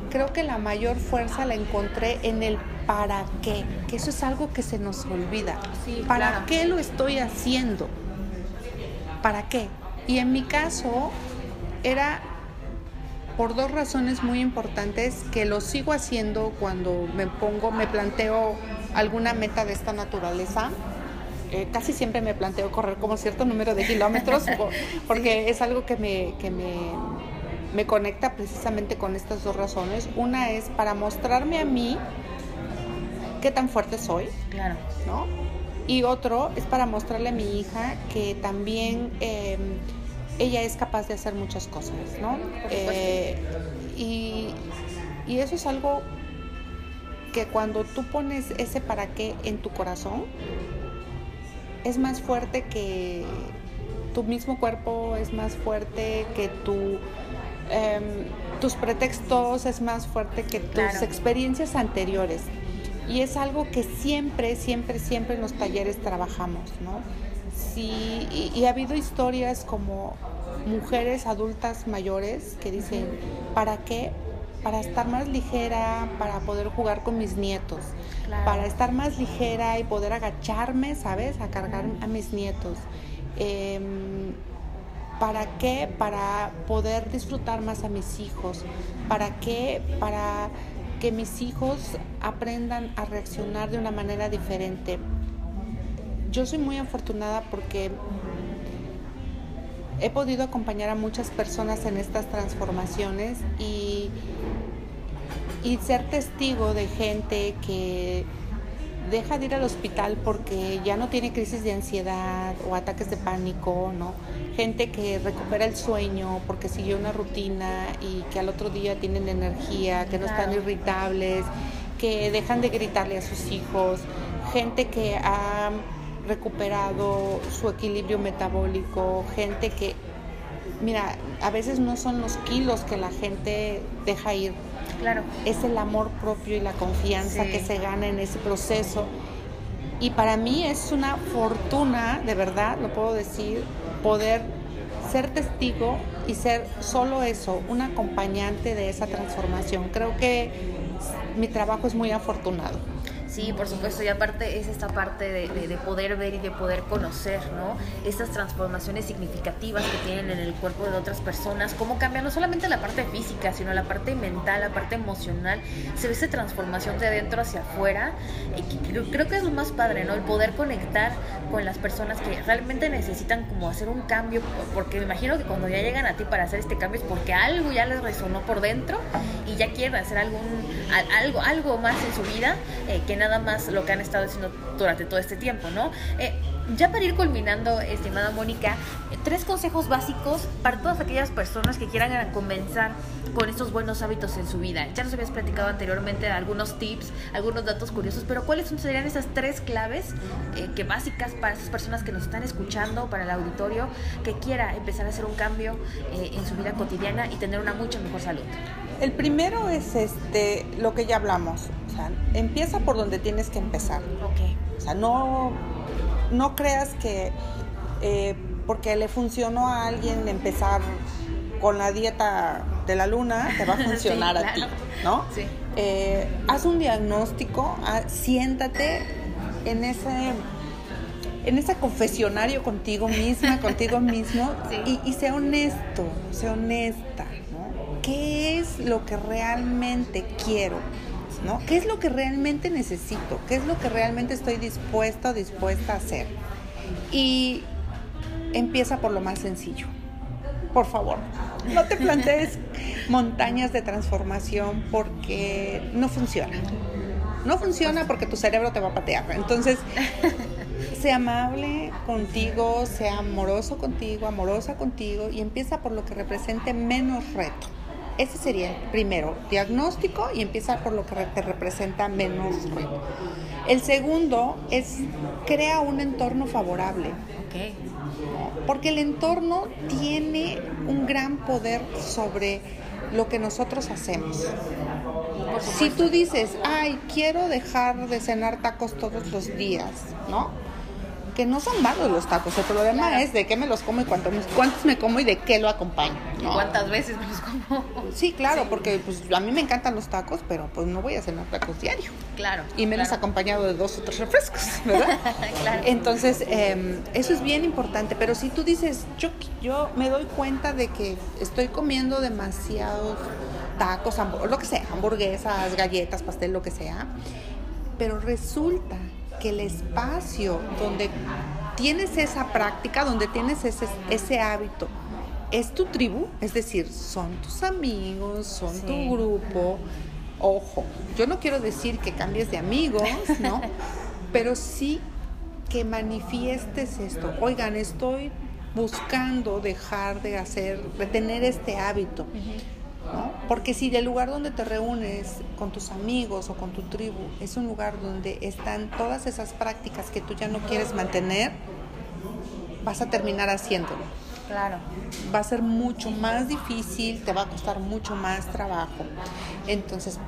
creo que la mayor fuerza la encontré en el para qué, que eso es algo que se nos olvida. ¿Para qué lo estoy haciendo? ¿Para qué? Y en mi caso era por dos razones muy importantes que lo sigo haciendo cuando me pongo, me planteo alguna meta de esta naturaleza. Eh, casi siempre me planteo correr como cierto número de kilómetros porque es algo que me, que me, me conecta precisamente con estas dos razones. Una es para mostrarme a mí qué tan fuerte soy. Claro. ¿No? Y otro es para mostrarle a mi hija que también em, ella es capaz de hacer muchas cosas, ¿no? Eh, y, y eso es algo que cuando tú pones ese para qué en tu corazón, es más fuerte que tu mismo cuerpo, es más fuerte que tu, em, tus pretextos, es más fuerte que tus experiencias anteriores. Y es algo que siempre, siempre, siempre en los talleres trabajamos, ¿no? Sí, y, ha habido historias como mujeres adultas mayores que dicen, ¿para qué? Para estar más ligera, para poder jugar con mis nietos, para estar más ligera y poder agacharme, ¿sabes? A cargar a mis nietos. Em, ¿Para qué? Para poder disfrutar más a mis hijos. ¿Para qué? Para que mis hijos aprendan a reaccionar de una manera diferente. Yo soy muy afortunada porque he podido acompañar a muchas personas en estas transformaciones y, y ser testigo de gente que deja de ir al hospital porque ya no tiene crisis de ansiedad o ataques de pánico, ¿no? Gente que recupera el sueño porque siguió una rutina y que al otro día tienen energía, que no están irritables, que dejan de gritarle a sus hijos, gente que ha recuperado su equilibrio metabólico, gente que, mira, a veces no son los kilos que la gente deja ir, Claro. Es el amor propio y la confianza que se gana en ese proceso. Y para mí es una fortuna, de verdad, lo puedo decir, poder ser testigo y ser solo eso, un acompañante de esa transformación. Creo que mi trabajo es muy afortunado. Sí, por supuesto, y aparte es esta parte de, de, poder ver y de poder conocer, ¿no? Estas transformaciones significativas que tienen en el cuerpo de otras personas, cómo cambia no solamente la parte física, sino la parte mental, la parte emocional, se ve esa transformación de adentro hacia afuera, y creo que es lo más padre, ¿no? El poder conectar con las personas que realmente necesitan como hacer un cambio, porque me imagino que cuando ya llegan a ti para hacer este cambio es porque algo ya les resonó por dentro y ya quieren hacer algún, algo, algo más en su vida eh, que nada más lo que han estado haciendo durante todo este tiempo, ¿no? Eh, ya para ir culminando, estimada Mónica, tres consejos básicos para todas aquellas personas que quieran comenzar con estos buenos hábitos en su vida. Ya nos habías platicado anteriormente algunos tips, algunos datos curiosos, pero ¿cuáles serían esas tres claves eh, que básicas para esas personas que nos están escuchando, para el auditorio, que quiera empezar a hacer un cambio eh, en su vida cotidiana y tener una mucha mejor salud? El primero es este lo que ya hablamos, o sea, empieza por donde tienes que empezar. Ok. O sea, no, no creas que eh, porque le funcionó a alguien empezar con la dieta de la luna, te va a funcionar a ti, ¿no? Sí. Eh, haz un diagnóstico, ah, siéntate en ese en ese confesionario contigo misma, contigo mismo, y, y sea honesto, sea honesta, ¿no? ¿Qué es lo que realmente quiero? ¿No? ¿Qué es lo que realmente necesito? ¿Qué es lo que realmente estoy dispuesta o dispuesta a hacer? Y empieza por lo más sencillo. Por favor, no te plantees montañas de transformación porque no funciona. No funciona porque tu cerebro te va a patear. Entonces, sea amable contigo, sea amoroso contigo, amorosa contigo y empieza por lo que represente menos reto. Ese sería el primero, diagnóstico y empieza por lo que te representa menos reto. El segundo es crea un entorno favorable. Okay. Porque el entorno tiene un gran poder sobre lo que nosotros hacemos. Si tú dices, ay, quiero dejar de cenar tacos todos los días, ¿no? Que no son malos los tacos. El problema es de qué me los como y cuántos, cuántos me como y de qué lo acompaño. ¿Cuántas veces me los como? Sí, claro, porque pues a mí me encantan los tacos, pero pues no voy a cenar tacos diario. Claro. Y menos acompañado de dos o tres refrescos, ¿verdad? claro. Entonces, em, eso es bien importante. Pero si tú dices, yo, yo me doy cuenta de que estoy comiendo demasiados tacos, lo que sea, hamburguesas, galletas, pastel, lo que sea, pero resulta que el espacio donde tienes esa práctica, donde tienes ese, ese hábito, es tu tribu, es decir, son tus amigos, son tu grupo. Ojo, yo no quiero decir que cambies de amigos, ¿no? Pero sí que manifiestes esto. Oigan, estoy buscando dejar de hacer, de tener este hábito. Porque si del lugar donde te reúnes con tus amigos o con tu tribu es un lugar donde están todas esas prácticas que tú ya no quieres mantener, vas a terminar haciéndolo. Claro. Va a ser mucho más difícil, te va a costar mucho más trabajo. Entonces,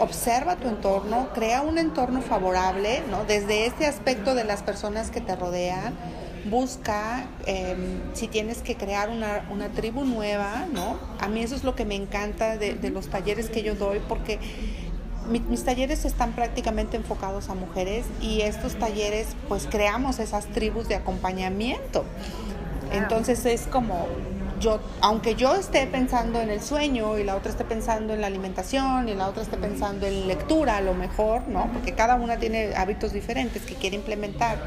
observa tu entorno, crea un entorno favorable, ¿no? Desde este aspecto de las personas que te rodean, busca em, si tienes que crear una, una, tribu nueva, ¿no? A mí eso es lo que me encanta de, de los talleres que yo doy porque mis talleres están prácticamente enfocados a mujeres y estos talleres pues creamos esas tribus de acompañamiento. Entonces es como yo, aunque yo esté pensando en el sueño y la otra esté pensando en la alimentación y la otra esté pensando en lectura a lo mejor, ¿no? Porque cada una tiene hábitos diferentes que quiere implementar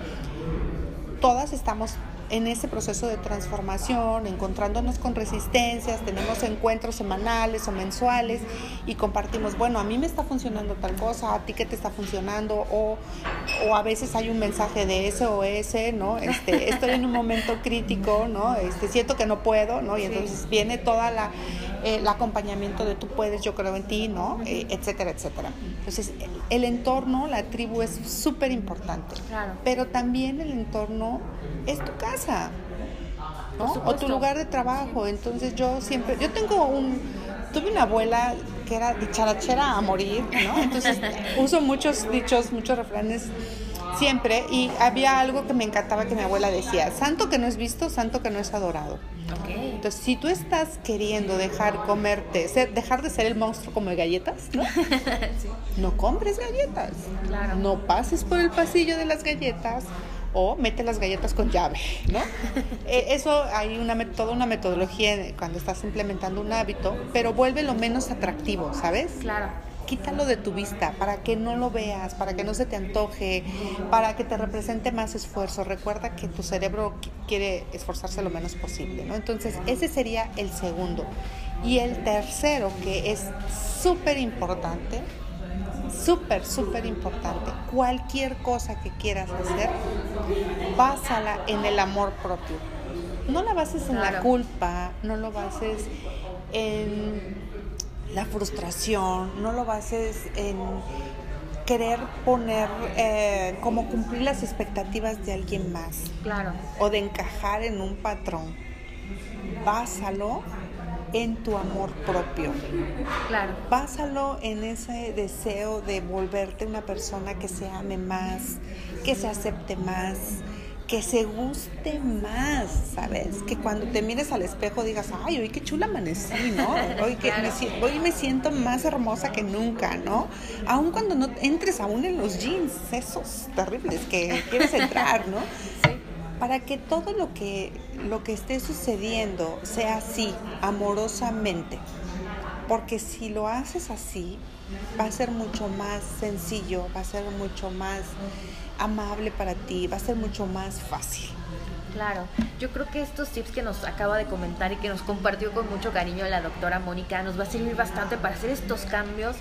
todas estamos en ese proceso de transformación, encontrándonos con resistencias, tenemos encuentros semanales o mensuales y compartimos, bueno, a mí me está funcionando tal cosa, a ti qué te está funcionando, o, o a veces hay un mensaje de SOS, ¿no? Este, estoy en un momento crítico, ¿no? Este, siento que no puedo, ¿no? Y entonces viene toda la el acompañamiento de tú puedes, yo creo en ti, ¿no? Eh, etcétera, etcétera. Entonces, el, entorno, la tribu es súper importante. Claro. Pero también el entorno es tu casa, ¿no? O tu lugar de trabajo. Entonces, yo siempre, yo tengo un, tuve una abuela que era dicharachera a morir, ¿no? Entonces, uso muchos dichos, muchos refranes siempre y había algo que me encantaba que mi abuela decía, santo que no es visto, santo que no es adorado. Entonces, si tú estás queriendo dejar comerte, dejar de ser el monstruo como de galletas, ¿no? No compres galletas. No pases por el pasillo de las galletas o mete las galletas con llave, ¿no? Eh, eso hay una, toda una metodología cuando estás implementando un hábito, pero vuelve lo menos atractivo, ¿sabes? Claro quítalo de tu vista para que no lo veas, para que no se te antoje, para que te represente más esfuerzo. Recuerda que tu cerebro quiere esforzarse lo menos posible, ¿no? Entonces, ese sería el segundo. Y el tercero, que es súper importante, súper, súper importante, cualquier cosa que quieras hacer, básala en el amor propio. No la bases en la culpa, no lo bases en la frustración, no lo bases en querer poner, eh, como cumplir las expectativas de alguien más. Claro. O de encajar en un patrón. Básalo en tu amor propio. Claro. Básalo en ese deseo de volverte una persona que se ame más, que se acepte más, que se guste más, ¿sabes? Que cuando te mires al espejo digas, ay, hoy qué chula amanecí, ¿no? Hoy, que me, hoy me siento más hermosa que nunca, ¿no? Aun cuando no entres aún en los jeans, esos terribles que quieres entrar, ¿no? Sí. Para que todo lo que, lo que esté sucediendo sea así, amorosamente. porque si lo haces así, va a ser mucho más sencillo, va a ser mucho más amable para ti, va a ser mucho más fácil. Claro, yo creo que estos tips que nos acaba de comentar y que nos compartió con mucho cariño la doctora Mónica nos va a servir bastante para hacer estos cambios.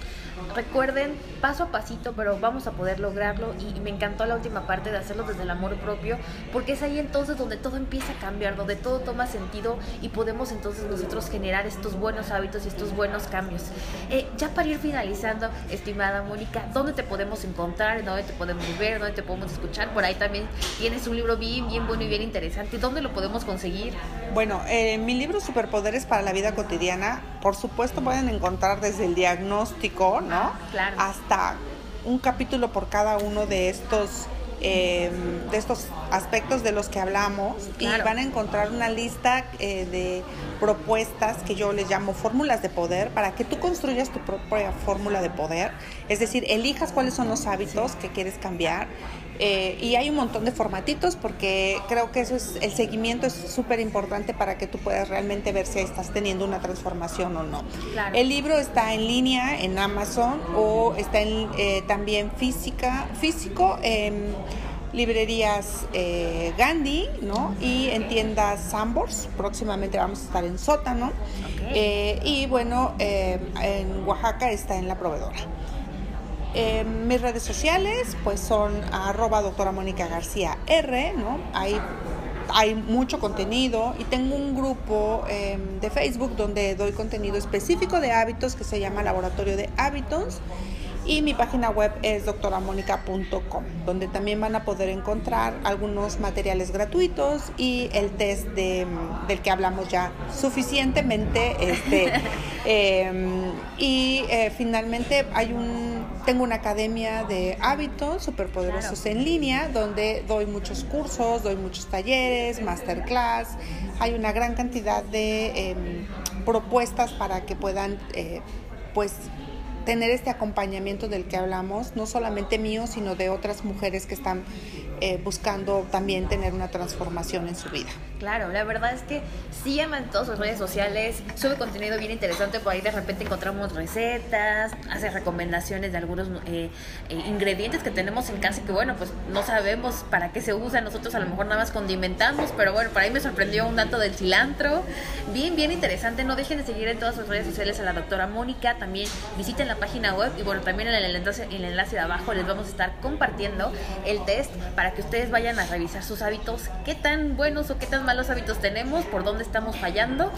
Recuerden, paso a pasito, pero vamos a poder lograrlo y me encantó la última parte de hacerlo desde el amor propio, porque es ahí entonces donde todo empieza a cambiar, donde todo toma sentido y podemos entonces nosotros generar estos buenos hábitos y estos buenos cambios. Eh, ya para ir finalizando, estimada Mónica, ¿dónde te podemos encontrar? ¿Dónde te podemos ver? ¿Dónde te podemos escuchar? Por ahí también tienes un libro bien, bien bueno y bien interesante ¿Dónde lo podemos conseguir? Bueno, eh, mi libro Superpoderes para la Vida Cotidiana, por supuesto pueden encontrar desde el diagnóstico, ¿no? Ah, claro. Hasta un capítulo por cada uno de estos eh, de estos aspectos de los que hablamos y van a encontrar una lista eh, de propuestas que yo les llamo fórmulas de poder para que tú construyas tu propia fórmula de poder, es decir, elijas cuáles son los hábitos que quieres cambiar eh, y hay un montón de formatitos porque creo que eso es el seguimiento es súper importante para que tú puedas realmente ver si estás teniendo una transformación o no. El libro está en línea en Amazon o está en, eh, también física, físico en librerías eh, Gandhi ¿no? y en tiendas Sambors. Próximamente vamos a estar en Sótano. y bueno, en Oaxaca está en la proveedora. Em, mis redes sociales pues son arroba doctora Mónica García R, ¿no? Ahí hay mucho contenido y tengo un grupo em, de Facebook donde doy contenido específico de hábitos que se llama Laboratorio de Hábitos y mi página web es doctoramónica.com, donde también van a poder encontrar algunos materiales gratuitos y el test de, del que hablamos ya suficientemente. Este, em, y eh, finalmente hay un, tengo una academia de hábitos superpoderosos en línea, donde doy muchos cursos, doy muchos talleres, masterclass. Hay una gran cantidad de em, propuestas para que puedan, eh, pues, tener este acompañamiento del que hablamos, no solamente mío, sino de otras mujeres que están eh, buscando también tener una transformación en su vida. Claro, la verdad es que sí en todas sus redes sociales, sube contenido bien interesante, por ahí de repente encontramos recetas, hace recomendaciones de algunos eh, eh, ingredientes que tenemos en casa que bueno, pues no sabemos para qué se usa, nosotros a lo mejor nada más condimentamos, pero bueno, por ahí me sorprendió un dato del cilantro, bien, bien interesante, no dejen de seguir en todas sus redes sociales a la doctora Mónica, también visiten la página web y bueno, también en el enlace, en el enlace de abajo les vamos a estar compartiendo el test para que ustedes vayan a revisar sus hábitos, qué tan buenos o qué tan malos hábitos tenemos, por dónde estamos fallando.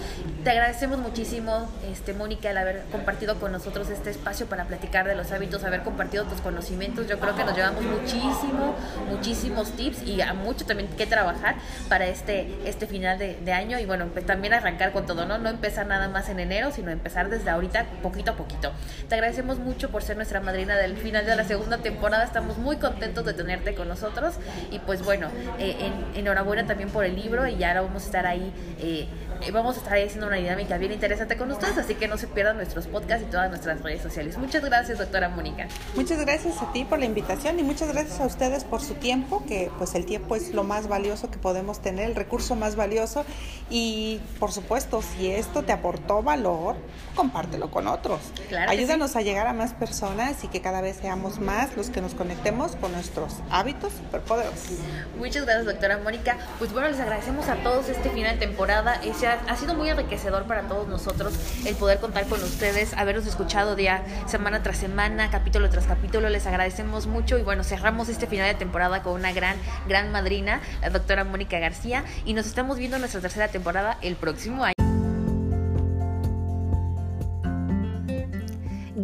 Te agradecemos muchísimo, este, Mónica, el haber compartido con nosotros este espacio para platicar de los hábitos, haber compartido tus conocimientos. Yo creo que nos llevamos muchísimo, muchísimos tips y a mucho también que trabajar para este, este final de, de año y bueno, pues también arrancar con todo, ¿no? No empezar nada más en enero, sino empezar desde ahorita poquito a poquito. Te agradecemos mucho por ser nuestra madrina del final de la segunda temporada. Estamos muy contentos de tenerte con nosotros y pues bueno, eh, en, enhorabuena también por el libro y ya ahora vamos a estar ahí. Eh, vamos a estar ahí haciendo una dinámica bien interesante con ustedes, así que no se pierdan nuestros podcasts y todas nuestras redes sociales. Muchas gracias, doctora Mónica. Muchas gracias a ti por la invitación y muchas gracias a ustedes por su tiempo, que pues el tiempo es lo más valioso que podemos tener, el recurso más valioso y por supuesto, si esto te aportó valor, compártelo con otros. Ayúdanos a llegar a más personas y que cada vez seamos más los que nos conectemos con nuestros hábitos Muchas gracias, doctora Mónica. Pues bueno, les agradecemos a todos este final de temporada. Ese ha sido muy enriquecedor para todos nosotros el poder contar con ustedes, haberlos escuchado día, semana tras semana, capítulo tras capítulo. Les agradecemos mucho y bueno, cerramos este final de temporada con una gran, gran madrina, la doctora Mónica García, y nos estamos viendo en nuestra tercera temporada el próximo año.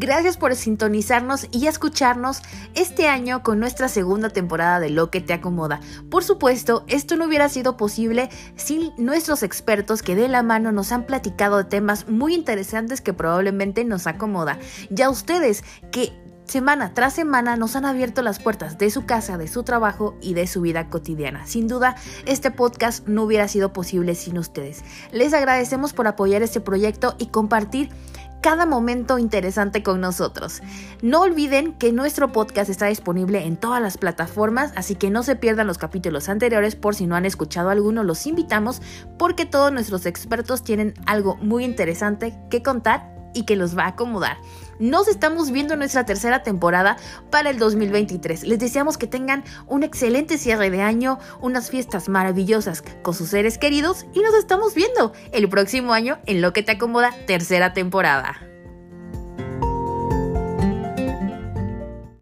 Gracias por sintonizarnos y escucharnos este año con nuestra segunda temporada de Lo que te acomoda. Por supuesto, esto no hubiera sido posible sin nuestros expertos que de la mano nos han platicado de temas muy interesantes que probablemente nos acomoda. Ya ustedes que semana tras semana nos han abierto las puertas de su casa, de su trabajo y de su vida cotidiana. Sin duda, este podcast no hubiera sido posible sin ustedes. Les agradecemos por apoyar este proyecto y compartir cada momento interesante con nosotros. No olviden que nuestro podcast está disponible en todas las plataformas, así que no se pierdan los capítulos anteriores por si no han escuchado alguno, los invitamos porque todos nuestros expertos tienen algo muy interesante que contar y que los va a acomodar. Nos estamos viendo en nuestra tercera temporada para el 2023. Les deseamos que tengan un excelente cierre de año, unas fiestas maravillosas con sus seres queridos y nos estamos viendo el próximo año en Lo que te acomoda tercera temporada.